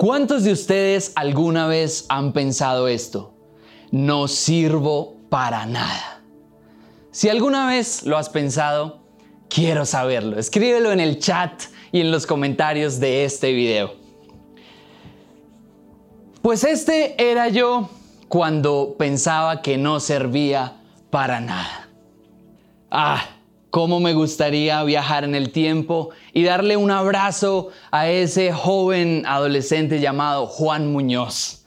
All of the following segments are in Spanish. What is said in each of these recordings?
¿Cuántos de ustedes alguna vez han pensado esto? No sirvo para nada. Si alguna vez lo has pensado, quiero saberlo. Escríbelo en el chat y en los comentarios de este video. Pues este era yo cuando pensaba que no servía para nada. Ah, cómo me gustaría viajar en el tiempo y darle un abrazo a ese joven adolescente llamado Juan Muñoz.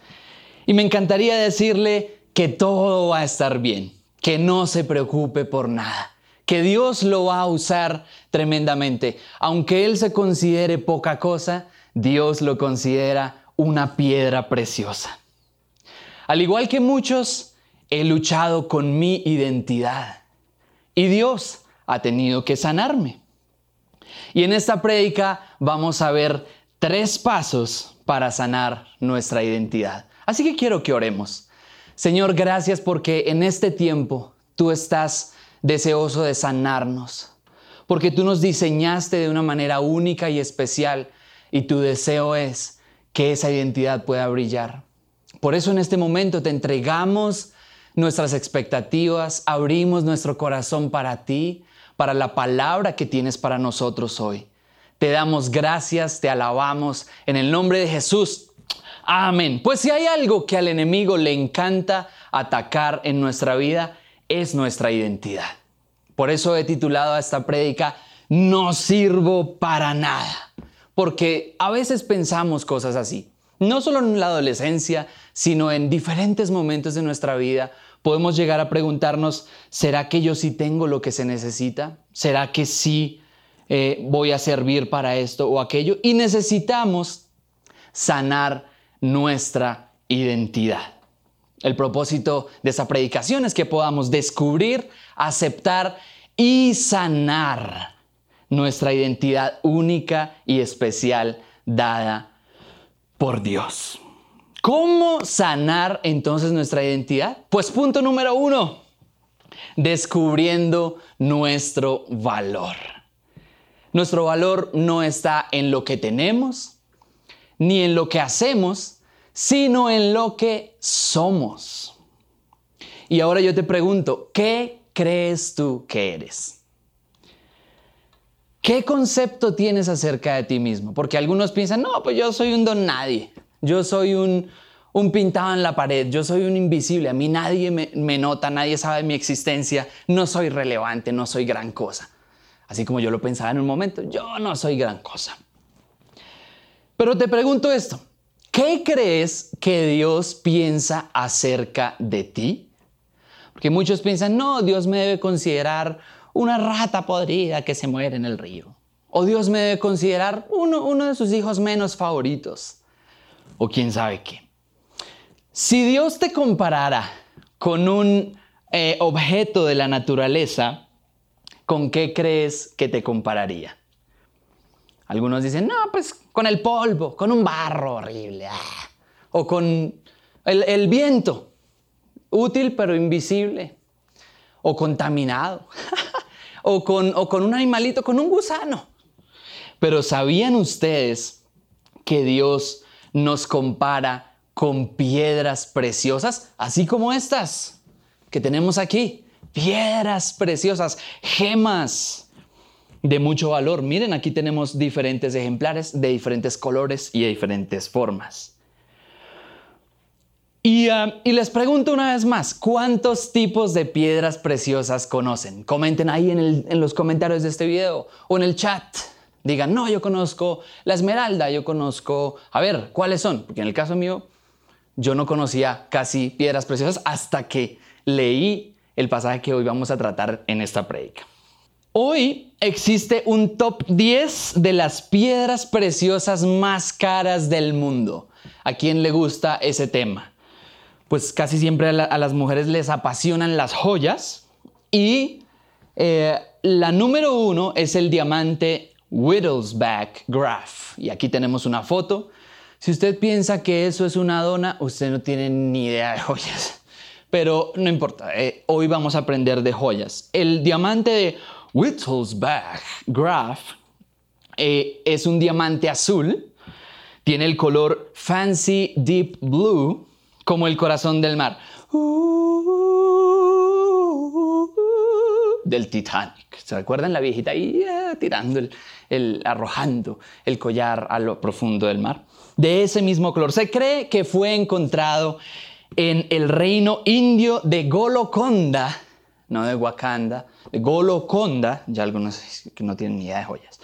Y me encantaría decirle que todo va a estar bien, que no se preocupe por nada, que Dios lo va a usar tremendamente. Aunque él se considere poca cosa, Dios lo considera una piedra preciosa. Al igual que muchos, he luchado con mi identidad y Dios ha tenido que sanarme. Y en esta prédica vamos a ver tres pasos para sanar nuestra identidad. Así que quiero que oremos. Señor, gracias porque en este tiempo tú estás deseoso de sanarnos, porque tú nos diseñaste de una manera única y especial y tu deseo es que esa identidad pueda brillar. Por eso en este momento te entregamos nuestras expectativas, abrimos nuestro corazón para ti, para la palabra que tienes para nosotros hoy. Te damos gracias, te alabamos en el nombre de Jesús. Amén. Pues si hay algo que al enemigo le encanta atacar en nuestra vida, es nuestra identidad. Por eso he titulado a esta prédica, No sirvo para nada. Porque a veces pensamos cosas así. No solo en la adolescencia, sino en diferentes momentos de nuestra vida podemos llegar a preguntarnos, ¿será que yo sí tengo lo que se necesita? ¿Será que sí eh, voy a servir para esto o aquello? Y necesitamos sanar nuestra identidad. El propósito de esa predicación es que podamos descubrir, aceptar y sanar nuestra identidad única y especial dada por Dios. ¿Cómo sanar entonces nuestra identidad? Pues punto número uno, descubriendo nuestro valor. Nuestro valor no está en lo que tenemos, ni en lo que hacemos, sino en lo que somos. Y ahora yo te pregunto, ¿qué crees tú que eres? ¿Qué concepto tienes acerca de ti mismo? Porque algunos piensan, no, pues yo soy un don nadie. Yo soy un, pintado en la pared, yo soy un invisible, a mí nadie me, me nota, nadie sabe mi existencia, no soy relevante, no soy gran cosa. Así como yo lo pensaba en un momento, yo no soy gran cosa. Pero te pregunto esto, ¿qué crees que Dios piensa acerca de ti? Porque muchos piensan, no, Dios me debe considerar una rata podrida que se muere en el río. O Dios me debe considerar uno, uno de sus hijos menos favoritos o quién sabe qué. Si Dios te comparara con un eh, objeto de la naturaleza, ¿con qué crees que te compararía? Algunos dicen, no, pues con el polvo, con un barro horrible, ah, o con el, viento, útil pero invisible, o contaminado, o, con, o con un animalito, con un gusano. Pero ¿sabían ustedes que Dios nos compara con piedras preciosas, así como estas que tenemos aquí. Piedras preciosas, gemas de mucho valor. Miren, aquí tenemos diferentes ejemplares de diferentes colores y de diferentes formas. Y, ah, les pregunto una vez más, ¿cuántos tipos de piedras preciosas conocen? Comenten ahí en, en los comentarios de este video o en el chat digan, no, yo conozco la esmeralda, yo conozco, a ver, ¿cuáles son? Porque en el caso mío, yo no conocía casi piedras preciosas hasta que leí el pasaje que hoy vamos a tratar en esta predica. Hoy existe un top 10 de las piedras preciosas más caras del mundo. ¿A quién le gusta ese tema? Pues casi siempre a, las mujeres les apasionan las joyas y eh, la número uno es el diamante Whittlesback Graph. Y aquí tenemos una foto. Si usted piensa que eso es una dona, usted no tiene ni idea de joyas. Pero no importa, eh, hoy vamos a aprender de joyas. El diamante de Whittlesback Graph eh, es un diamante azul Tiene el color Fancy Deep Blue, como el corazón del mar. Del Titanic. ¿Se recuerdan la viejita ahí eh, tirando, el, arrojando el collar a lo profundo del mar? De ese mismo color. Se cree que fue encontrado en el reino indio de Golokonda, no de Wakanda, de Golokonda, ya algunos que no tienen ni idea de joyas.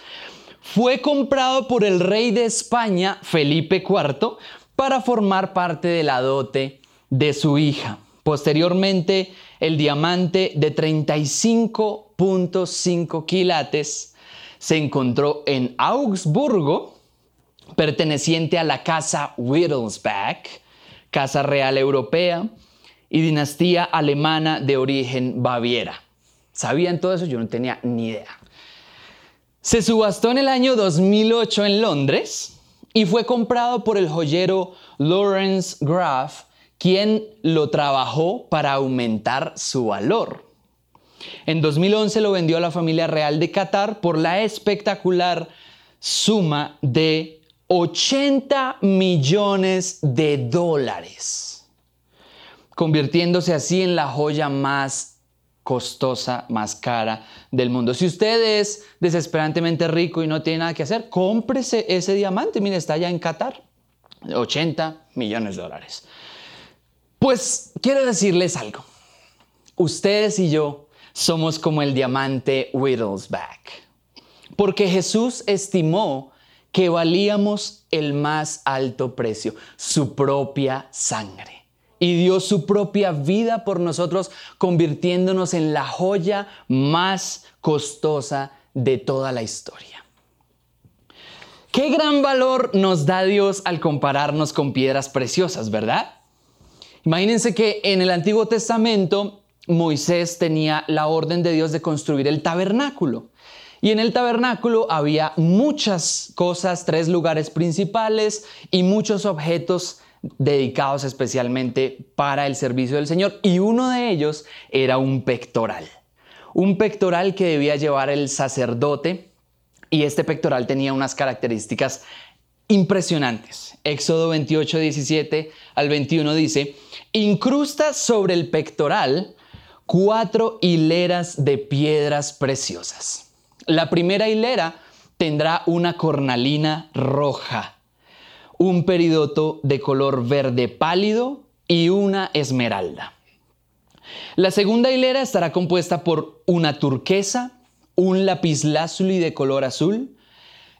Fue comprado por el rey de España, Felipe IV, para formar parte de la dote de su hija. Posteriormente, el diamante de 35.5 quilates se encontró en Augsburgo, perteneciente a la casa Wittelsbach, casa real europea y dinastía alemana de origen baviera. ¿Sabían todo eso? Yo no tenía ni idea. Se subastó en el año 2008 en Londres y fue comprado por el joyero Lawrence Graff, quien lo trabajó para aumentar su valor. En 2011 lo vendió a la familia real de Qatar por la espectacular suma de 80 millones de dólares, convirtiéndose así en la joya más costosa, más cara del mundo. Si usted es desesperantemente rico y no tiene nada que hacer, cómprese ese diamante. Mire, está allá en Qatar. 80 millones de dólares. Pues quiero decirles algo. Ustedes y yo somos como el diamante Whittlesback. Porque Jesús estimó que valíamos el más alto precio, su propia sangre y dio su propia vida por nosotros, convirtiéndonos en la joya más costosa de toda la historia. Qué gran valor nos da Dios al compararnos con piedras preciosas, ¿verdad? Imagínense que en el Antiguo Testamento Moisés tenía la orden de Dios de construir el tabernáculo. Y en el tabernáculo había muchas cosas, tres lugares principales y muchos objetos dedicados especialmente para el servicio del Señor y uno de ellos era un pectoral. Un pectoral que debía llevar el sacerdote y este pectoral tenía unas características impresionantes. Éxodo 28, 17 al 21 dice, incrusta sobre el pectoral cuatro hileras de piedras preciosas. La primera hilera tendrá una cornalina roja un peridoto de color verde pálido y una esmeralda. La segunda hilera estará compuesta por una turquesa, un lapislázuli de color azul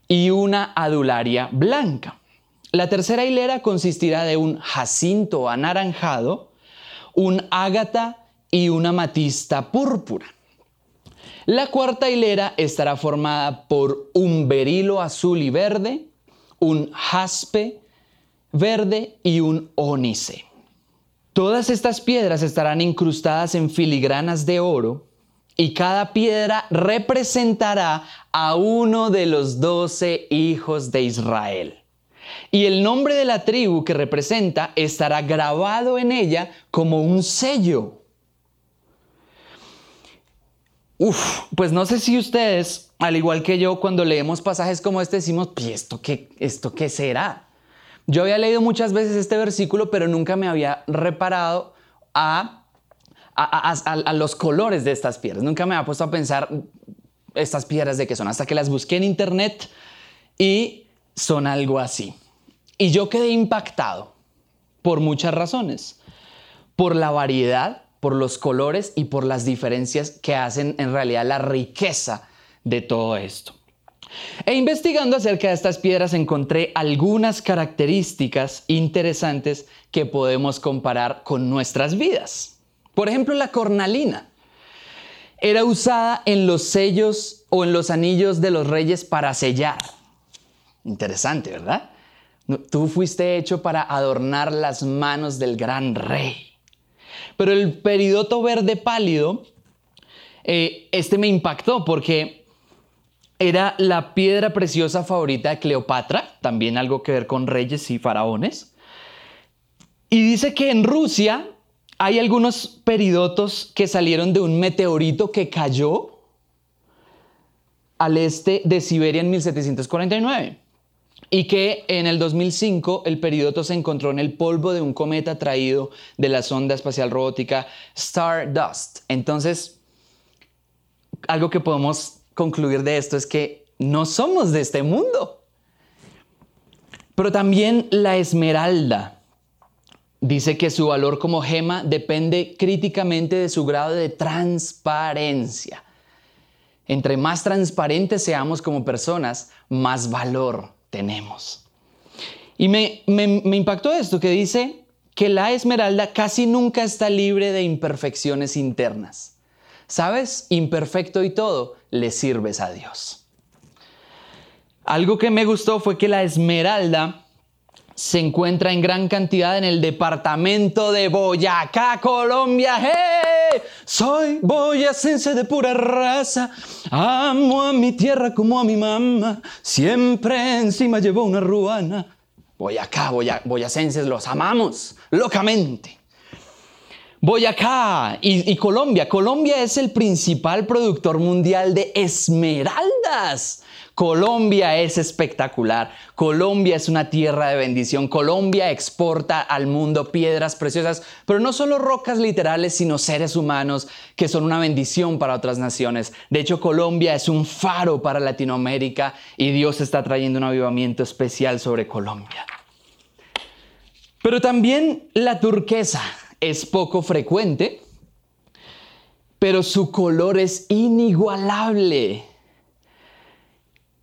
y una adularia blanca. La tercera hilera consistirá de un jacinto anaranjado, un ágata y una matista púrpura. La cuarta hilera estará formada por un berilo azul y verde, un jaspe verde y un ónice. Todas estas piedras estarán incrustadas en filigranas de oro y cada piedra representará a uno de los doce hijos de Israel. Y el nombre de la tribu que representa estará grabado en ella como un sello. Uf, pues no sé si ustedes al igual que yo, cuando leemos pasajes como este, decimos, ¿esto qué, ¿esto qué será? Yo había leído muchas veces este versículo, pero nunca me había reparado a, a, los colores de estas piedras. Nunca me había puesto a pensar estas piedras de qué son, hasta que las busqué en internet y son algo así. Y yo quedé impactado por muchas razones. Por la variedad, por los colores y por las diferencias que hacen en realidad la riqueza de todo esto. E investigando acerca de estas piedras encontré algunas características interesantes que podemos comparar con nuestras vidas. Por ejemplo, la cornalina. Era usada en los sellos o en los anillos de los reyes para sellar. Interesante, ¿verdad? Tú fuiste hecho para adornar las manos del gran rey. Pero el peridoto verde pálido, eh, este me impactó porque era la piedra preciosa favorita de Cleopatra, también algo que ver con reyes y faraones. Y dice que en Rusia hay algunos peridotos que salieron de un meteorito que cayó al este de Siberia en 1749. Y que en el 2005 el periódico se encontró en el polvo de un cometa traído de la sonda espacial robótica Stardust. Entonces, algo que podemos concluir de esto es que no somos de este mundo. Pero también la esmeralda dice que su valor como gema depende críticamente de su grado de transparencia. Entre más transparentes seamos como personas, más valor tenemos. Y me, impactó esto que dice que la esmeralda casi nunca está libre de imperfecciones internas. ¿Sabes? Imperfecto y todo, le sirves a Dios. Algo que me gustó fue que la esmeralda se encuentra en gran cantidad en el departamento de Boyacá, Colombia. ¡Hey! Soy boyacense de pura raza, amo a mi tierra como a mi mamá, siempre encima llevo una ruana. Boyacá, boyacenses, los amamos locamente. Boyacá y, y Colombia. Colombia es el principal productor mundial de esmeraldas. Colombia es espectacular. Colombia es una tierra de bendición. Colombia exporta al mundo piedras preciosas, pero no solo rocas literales, sino seres humanos que son una bendición para otras naciones. De hecho, Colombia es un faro para Latinoamérica y Dios está trayendo un avivamiento especial sobre Colombia. Pero también la turquesa es poco frecuente, pero su color es inigualable.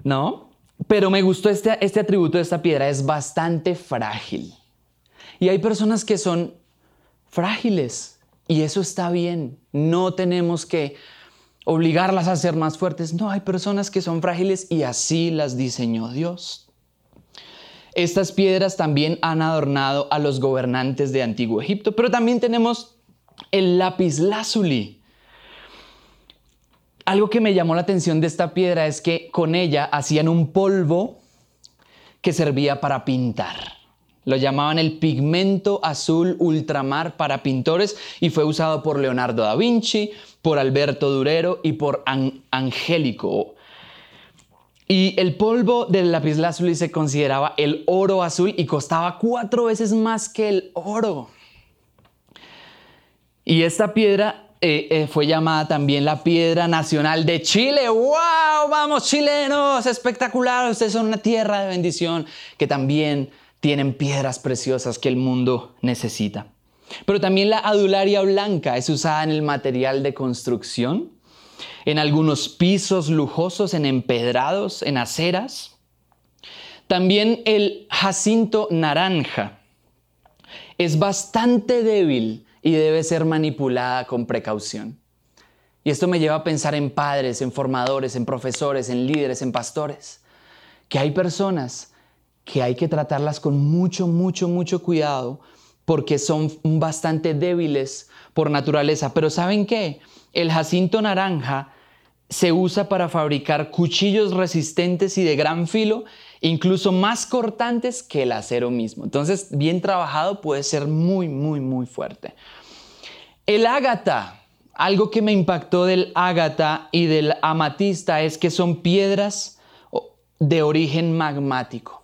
¿No? Pero me gustó este, este atributo de esta piedra, es bastante frágil. Y hay personas que son frágiles y eso está bien. No tenemos que obligarlas a ser más fuertes. No, hay personas que son frágiles y así las diseñó Dios. Estas piedras también han adornado a los gobernantes de Antiguo Egipto, pero también tenemos el lápiz lazuli algo que me llamó la atención de esta piedra es que con ella hacían un polvo que servía para pintar. Lo llamaban el pigmento azul ultramar para pintores y fue usado por Leonardo da Vinci, por Alberto Durero y por Angélico. Y el polvo del lapislázuli se consideraba el oro azul y costaba cuatro veces más que el oro. Y esta piedra eh, eh, fue llamada también la piedra nacional de Chile. ¡Wow! Vamos chilenos, espectacular. Ustedes son una tierra de bendición que también tienen piedras preciosas que el mundo necesita. Pero también la adularia blanca es usada en el material de construcción, en algunos pisos lujosos, en empedrados, en aceras. También el jacinto naranja es bastante débil y debe ser manipulada con precaución. Y esto me lleva a pensar en padres, en formadores, en profesores, en líderes, en pastores, que hay personas que hay que tratarlas con mucho, mucho, mucho cuidado porque son bastante débiles por naturaleza. Pero ¿saben qué? El jacinto naranja se usa para fabricar cuchillos resistentes y de gran filo, incluso más cortantes que el acero mismo. Entonces, bien trabajado puede ser muy, muy, muy fuerte. El ágata, algo que me impactó del ágata y del amatista es que son piedras de origen magmático.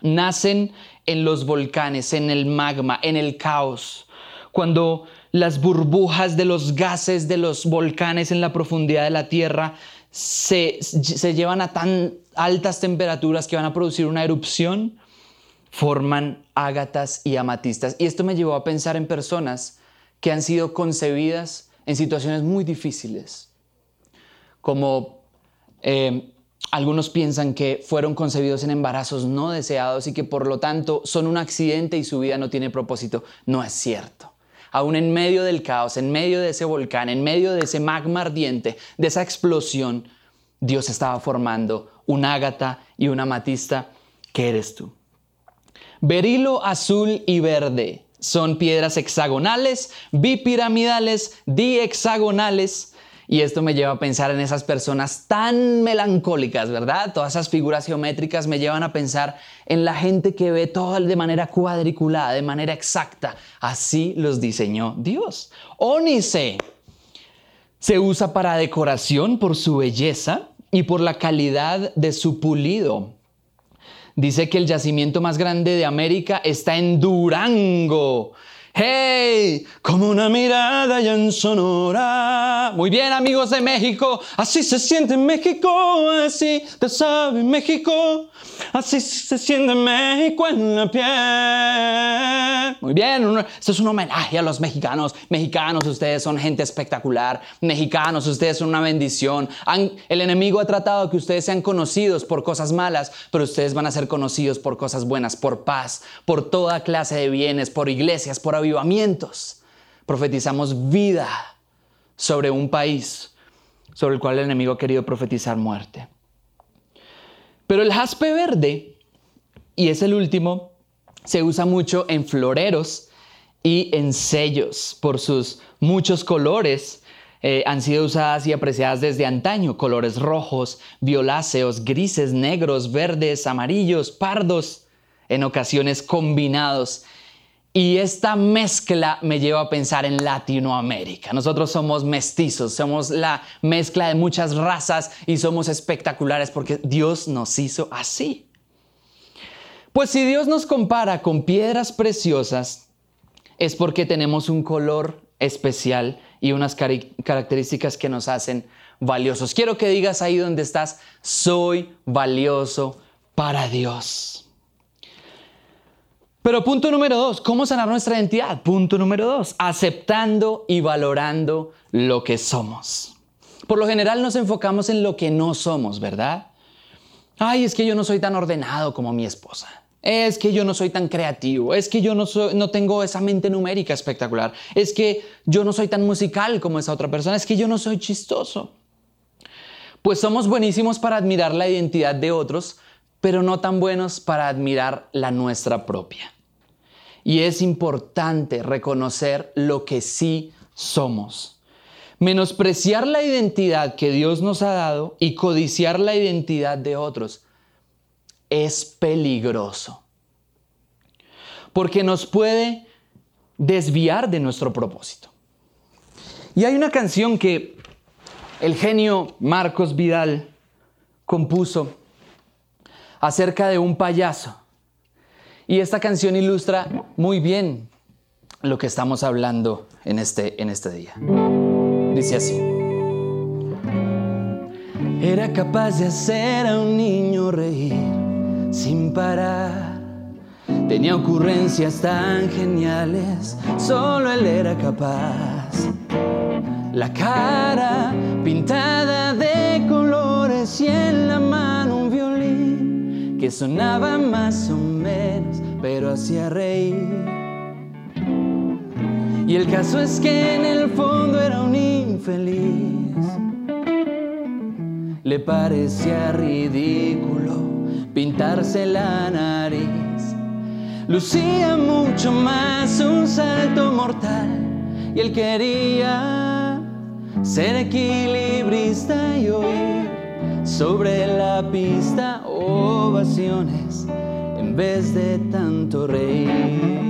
Nacen en los volcanes, en el magma, en el caos. Cuando las burbujas de los gases de los volcanes en la profundidad de la Tierra se, se llevan a tan altas temperaturas que van a producir una erupción, forman ágatas y amatistas. Y esto me llevó a pensar en personas que han sido concebidas en situaciones muy difíciles, como eh, algunos piensan que fueron concebidos en embarazos no deseados y que por lo tanto son un accidente y su vida no tiene propósito. No es cierto. Aún en medio del caos, en medio de ese volcán, en medio de ese magma ardiente, de esa explosión, Dios estaba formando un ágata y una matista que eres tú. Berilo azul y verde son piedras hexagonales, bipiramidales, dihexagonales. Y esto me lleva a pensar en esas personas tan melancólicas, ¿verdad? Todas esas figuras geométricas me llevan a pensar en la gente que ve todo de manera cuadriculada, de manera exacta. Así los diseñó Dios. Ónice se usa para decoración por su belleza y por la calidad de su pulido. Dice que el yacimiento más grande de América está en Durango. ¡Hey! Como una mirada ya en Sonora. Muy bien, amigos de México. Así se siente en México. Así te sabe México. Así se siente México en la piel. Muy bien, esto es un homenaje a los mexicanos. Mexicanos, ustedes son gente espectacular. Mexicanos, ustedes son una bendición. el enemigo ha tratado que ustedes sean conocidos por cosas malas, pero ustedes van a ser conocidos por cosas buenas, por paz, por toda clase de bienes, por iglesias, por avivamientos. Profetizamos vida sobre un país sobre el cual el enemigo ha querido profetizar muerte. Pero el jaspe verde, y es el último, se usa mucho en floreros y en sellos por sus muchos colores. Eh, han sido usadas y apreciadas desde antaño, colores rojos, violáceos, grises, negros, verdes, amarillos, pardos, en ocasiones combinados y esta mezcla me lleva a pensar en Latinoamérica. Nosotros somos mestizos, somos la mezcla de muchas razas y somos espectaculares porque Dios nos hizo así. Pues si Dios nos compara con piedras preciosas, es porque tenemos un color especial y unas características que nos hacen valiosos. Quiero que digas ahí donde estás, soy valioso para Dios. Pero punto número dos, ¿cómo sanar nuestra identidad? Punto número dos, aceptando y valorando lo que somos. Por lo general nos enfocamos en lo que no somos, ¿verdad? Ay, es que yo no soy tan ordenado como mi esposa. Es que yo no soy tan creativo. Es que yo no, no tengo esa mente numérica espectacular. Es que yo no soy tan musical como esa otra persona. Es que yo no soy chistoso. Pues somos buenísimos para admirar la identidad de otros, pero no tan buenos para admirar la nuestra propia. Y es importante reconocer lo que sí somos. Menospreciar la identidad que Dios nos ha dado y codiciar la identidad de otros es peligroso. Porque nos puede desviar de nuestro propósito. Y hay una canción que el genio Marcos Vidal compuso acerca de un payaso y esta canción ilustra muy bien lo que estamos hablando en este, en este día. Dice así. Era capaz de hacer a un niño reír sin parar. Tenía ocurrencias tan geniales, solo él era capaz. La cara pintada de colores y en la mano que sonaba más o menos pero hacía reír. Y el caso es que en el fondo era un infeliz. Le parecía ridículo pintarse la nariz. Lucía mucho más un salto mortal y él quería ser equilibrista y oír sobre la pista ovaciones en vez de tanto reír.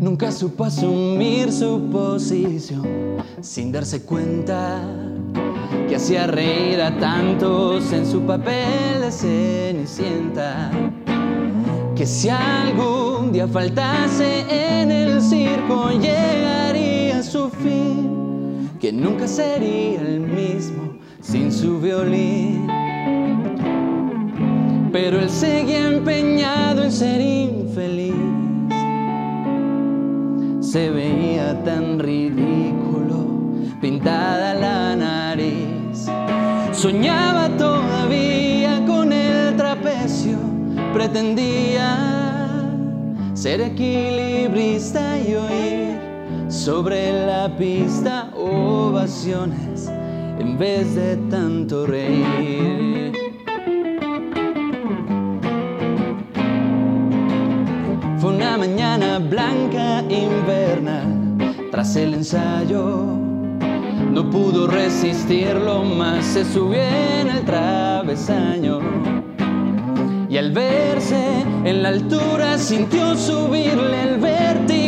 Nunca supo asumir su posición sin darse cuenta que hacía reír a tantos en su papel de cenicienta. Que si algún día faltase en el circo llegaría a su fin, que nunca sería el mismo sin su violín. Pero él seguía empeñado en ser infeliz. Se veía tan ridículo, pintada la nariz. Soñaba todavía con el trapecio, pretendía ser equilibrista y oír sobre la pista ovaciones en vez de tanto reír. Fue una mañana blanca invernal, tras el ensayo no pudo resistirlo más, se subió en el travesaño. Y al verse en la altura sintió subirle el vértigo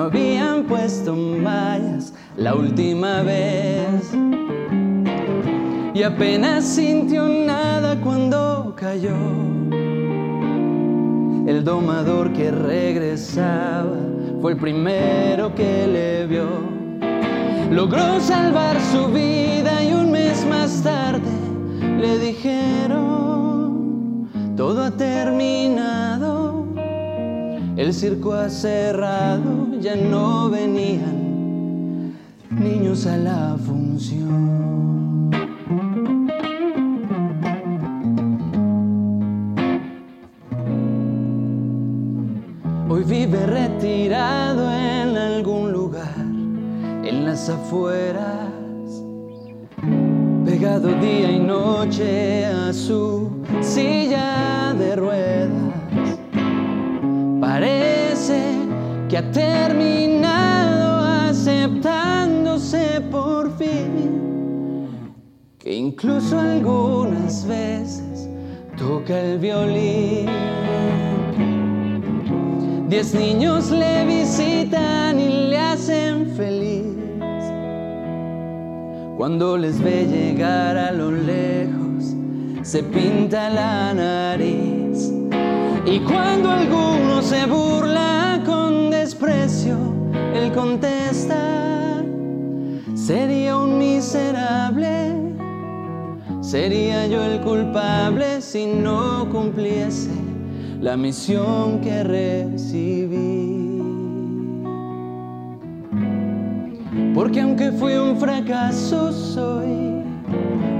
no habían puesto mallas la última vez. y apenas sintió nada cuando cayó. El domador que regresaba fue el primero que le vio. Logró salvar su vida y un mes más tarde le dijeron, todo ha terminado, el circo ha cerrado, ya no venían niños a la función. Hoy vive retirado en algún lugar, en las afueras pegado día y noche a su silla de ruedas. Ha terminado aceptándose por fin, que incluso algunas veces toca el violín. Diez niños le visitan y le hacen feliz cuando les ve llegar a lo lejos, se pinta la nariz. Y cuando alguno se burla desprecio, él contesta, sería un miserable, sería yo el culpable si no cumpliese la misión que recibí. Porque aunque fui un fracaso, soy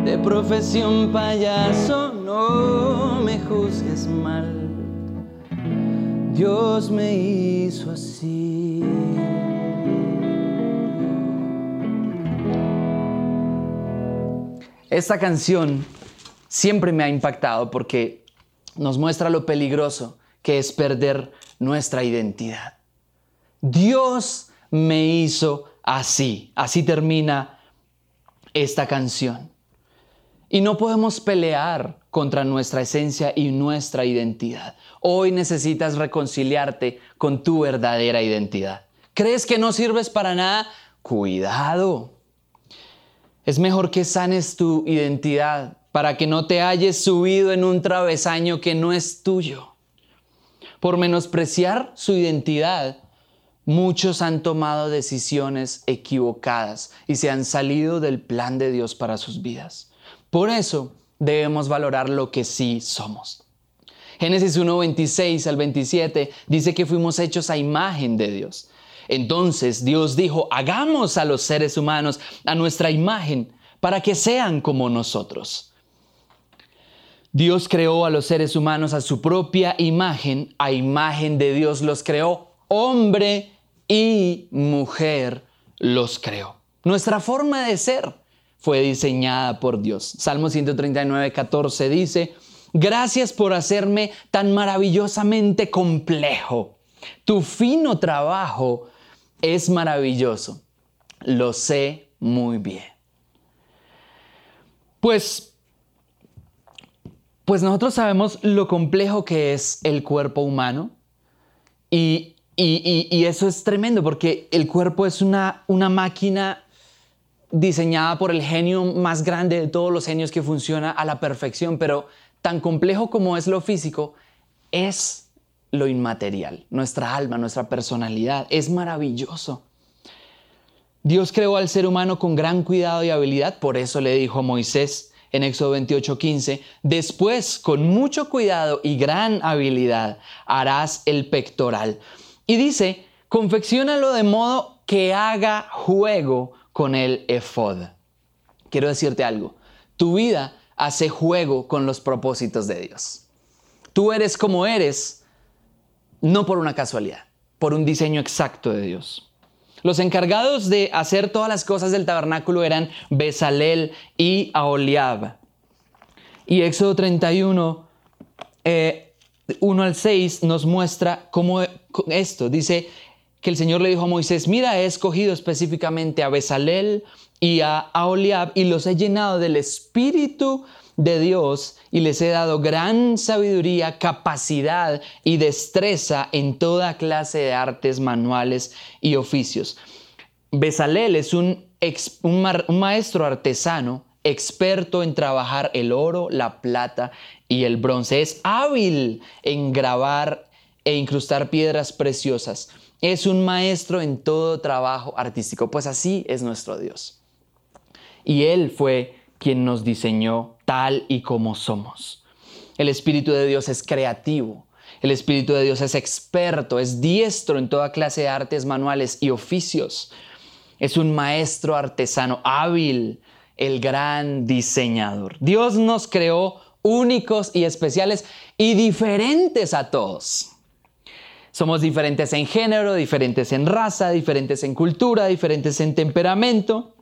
de profesión payaso, no me juzgues mal. Dios me hizo así. Esta canción siempre me ha impactado porque nos muestra lo peligroso que es perder nuestra identidad. Dios me hizo así. Así termina esta canción. Y no podemos pelear contra nuestra esencia y nuestra identidad. Hoy necesitas reconciliarte con tu verdadera identidad. ¿Crees que no sirves para nada? Cuidado. Es mejor que sanes tu identidad para que no te hayas subido en un travesaño que no es tuyo. Por menospreciar su identidad, Muchos han tomado decisiones equivocadas y se han salido del plan de Dios para sus vidas. Por eso debemos valorar lo que sí somos. Génesis 1, 26 al 27 dice que fuimos hechos a imagen de Dios. Entonces Dios dijo, hagamos a los seres humanos a nuestra imagen para que sean como nosotros. Dios creó a los seres humanos a su propia imagen, a imagen de Dios los creó hombre y mujer los creó. Nuestra forma de ser fue diseñada por Dios. Salmo 139, 14 dice, gracias por hacerme tan maravillosamente complejo. Tu fino trabajo es maravilloso. Lo sé muy bien. Pues, pues nosotros sabemos lo complejo que es el cuerpo humano y y, eso es tremendo porque el cuerpo es una, una máquina diseñada por el genio más grande de todos los genios que funciona a la perfección, pero tan complejo como es lo físico, es lo inmaterial, nuestra alma, nuestra personalidad, es maravilloso. Dios creó al ser humano con gran cuidado y habilidad, por eso le dijo a Moisés en Éxodo 28:15, después con mucho cuidado y gran habilidad harás el pectoral. Y dice, confeccionalo de modo que haga juego con el efod. Quiero decirte algo, tu vida hace juego con los propósitos de Dios. Tú eres como eres, no por una casualidad, por un diseño exacto de Dios. Los encargados de hacer todas las cosas del tabernáculo eran Besalel y Aholiab. Y Éxodo 31, 1 al 6 nos muestra cómo esto. Dice que el Señor le dijo a Moisés, mira, he escogido específicamente a Besalel y a Aholiab y los he llenado del Espíritu de Dios y les he dado gran sabiduría, capacidad y destreza en toda clase de artes manuales y oficios. Besalel es un, un maestro artesano experto en trabajar el oro, la plata y el bronce. Es hábil en grabar e incrustar piedras preciosas. Es un maestro en todo trabajo artístico, pues así es nuestro Dios. Y Él fue quien nos diseñó tal y como somos. El Espíritu de Dios es creativo. El Espíritu de Dios es experto, es diestro en toda clase de artes manuales y oficios. Es un maestro artesano hábil, el gran diseñador. Dios nos creó únicos y especiales y diferentes a todos. Somos diferentes en género, diferentes en raza, diferentes en cultura, diferentes en temperamento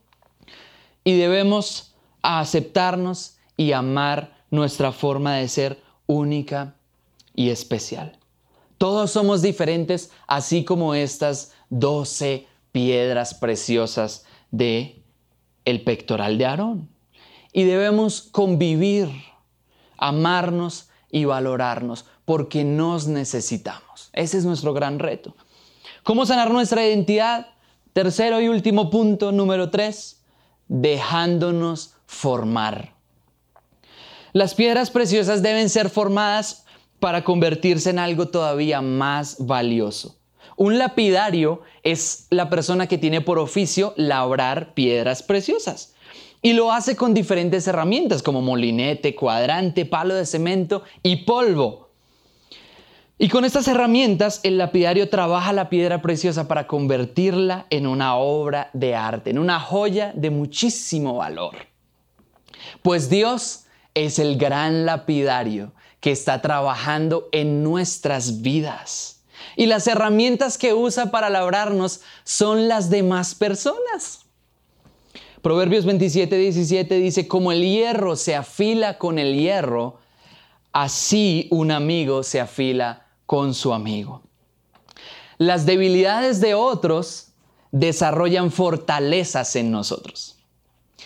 y debemos aceptarnos y amar nuestra forma de ser única y especial. Todos somos diferentes, así como estas doce piedras preciosas de el pectoral de Aarón. Y debemos convivir, amarnos y valorarnos, porque nos necesitamos. Ese es nuestro gran reto. ¿Cómo sanar nuestra identidad? Tercero y último punto, número tres, dejándonos formar. Las piedras preciosas deben ser formadas para convertirse en algo todavía más valioso. Un lapidario es la persona que tiene por oficio labrar piedras preciosas. Y lo hace con diferentes herramientas como molinete, cuadrante, palo de cemento y polvo. Y con estas herramientas el lapidario trabaja la piedra preciosa para convertirla en una obra de arte, en una joya de muchísimo valor. Pues Dios es el gran lapidario que está trabajando en nuestras vidas. Y las herramientas que usa para labrarnos son las demás personas. Proverbios 27, 17 dice, como el hierro se afila con el hierro, así un amigo se afila con su amigo. Las debilidades de otros desarrollan fortalezas en nosotros.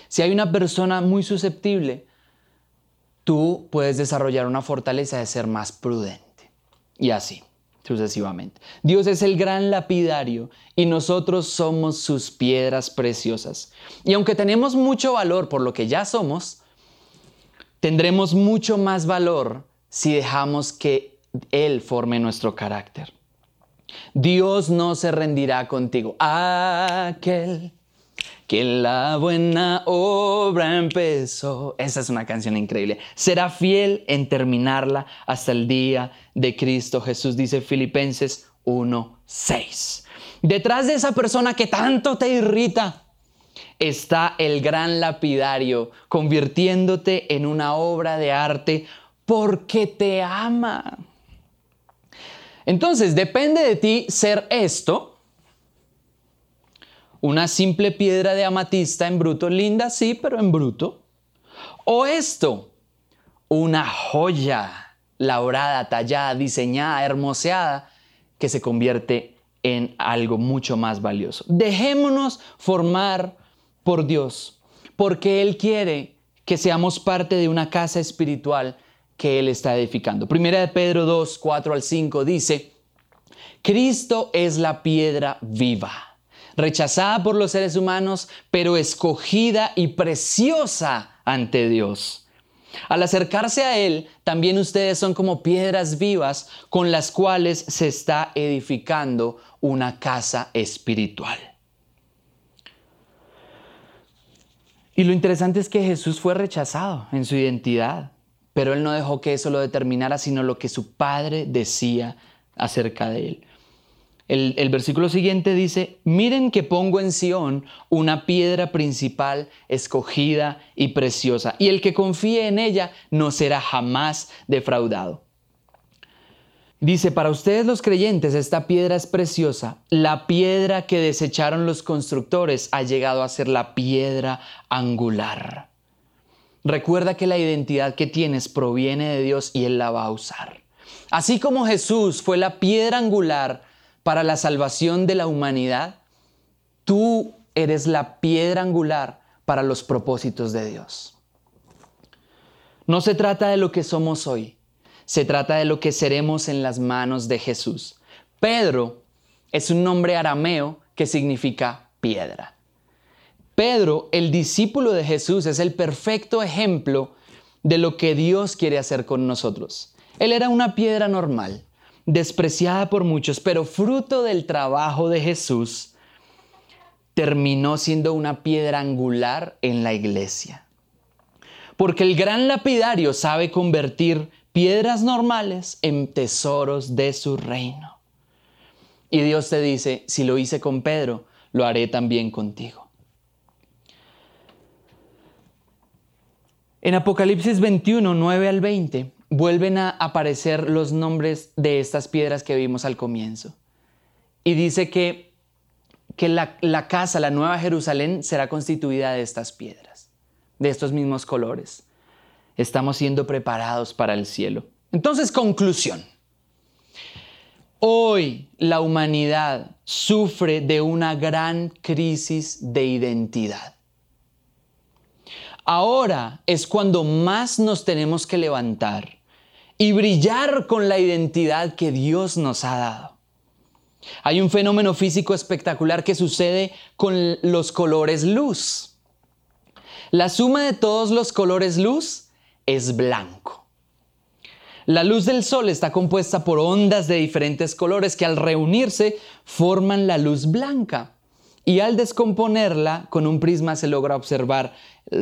Si hay una persona muy susceptible, tú puedes desarrollar una fortaleza de ser más prudente. Y así, sucesivamente. Dios es el gran lapidario y nosotros somos sus piedras preciosas. Y aunque tenemos mucho valor por lo que ya somos, tendremos mucho más valor si dejamos que Él forme nuestro carácter. Dios no se rendirá contigo. Aquel que la buena obra empezó. Esa es una canción increíble. Será fiel en terminarla hasta el día de Cristo Jesús, dice Filipenses 1:6. Detrás de esa persona que tanto te irrita está el gran lapidario, convirtiéndote en una obra de arte porque te ama. Entonces, depende de ti ser esto una simple piedra de amatista en bruto, linda, sí, pero en bruto. O esto, una joya labrada, tallada, diseñada, hermoseada, que se convierte en algo mucho más valioso. Dejémonos formar por Dios, porque Él quiere que seamos parte de una casa espiritual que Él está edificando. Primera de Pedro 2, 4 al 5 dice, Cristo es la piedra viva rechazada por los seres humanos, pero escogida y preciosa ante Dios. Al acercarse a Él, también ustedes son como piedras vivas con las cuales se está edificando una casa espiritual. Y lo interesante es que Jesús fue rechazado en su identidad, pero Él no dejó que eso lo determinara, sino lo que su Padre decía acerca de Él. El, versículo siguiente dice, miren que pongo en Sión una piedra principal escogida y preciosa, y el que confíe en ella no será jamás defraudado. Dice, para ustedes los creyentes esta piedra es preciosa. La piedra que desecharon los constructores ha llegado a ser la piedra angular. Recuerda que la identidad que tienes proviene de Dios y Él la va a usar. Así como Jesús fue la piedra angular, para la salvación de la humanidad, tú eres la piedra angular para los propósitos de Dios. No se trata de lo que somos hoy, se trata de lo que seremos en las manos de Jesús. Pedro es un nombre arameo que significa piedra. Pedro, el discípulo de Jesús, es el perfecto ejemplo de lo que Dios quiere hacer con nosotros. Él era una piedra normal, despreciada por muchos, pero fruto del trabajo de Jesús, terminó siendo una piedra angular en la iglesia. Porque el gran lapidario sabe convertir piedras normales en tesoros de su reino. Y Dios te dice, si lo hice con Pedro, lo haré también contigo. En Apocalipsis 21, 9 al 20, vuelven a aparecer los nombres de estas piedras que vimos al comienzo. Y dice que, que la, la casa, la nueva Jerusalén, será constituida de estas piedras, de estos mismos colores. Estamos siendo preparados para el cielo. Entonces, conclusión. Hoy la humanidad sufre de una gran crisis de identidad. Ahora es cuando más nos tenemos que levantar y brillar con la identidad que Dios nos ha dado. Hay un fenómeno físico espectacular que sucede con los colores luz. La suma de todos los colores luz es blanco. La luz del sol está compuesta por ondas de diferentes colores que al reunirse forman la luz blanca. Y al descomponerla, con un prisma se logra observar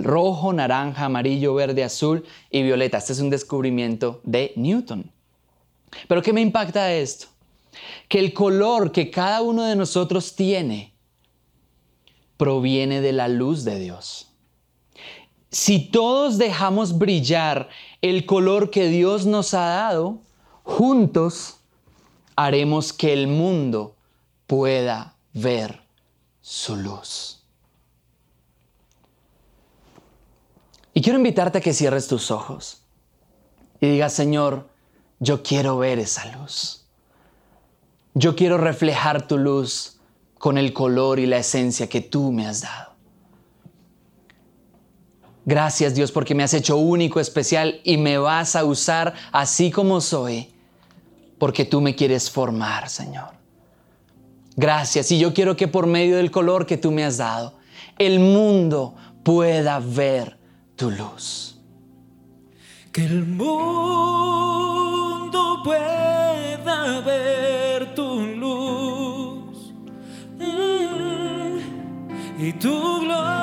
rojo, naranja, amarillo, verde, azul y violeta. Este es un descubrimiento de Newton. Pero ¿qué me impacta esto? Que el color que cada uno de nosotros tiene proviene de la luz de Dios. Si todos dejamos brillar el color que Dios nos ha dado, juntos haremos que el mundo pueda ver su luz. Y quiero invitarte a que cierres tus ojos y digas, Señor, yo quiero ver esa luz. Yo quiero reflejar tu luz con el color y la esencia que tú me has dado. Gracias Dios porque me has hecho único, especial y me vas a usar así como soy, porque tú me quieres formar, Señor. Gracias y yo quiero que por medio del color que tú me has dado, el mundo pueda ver tu luz. Que el mundo pueda ver tu luz mm, y tu gloria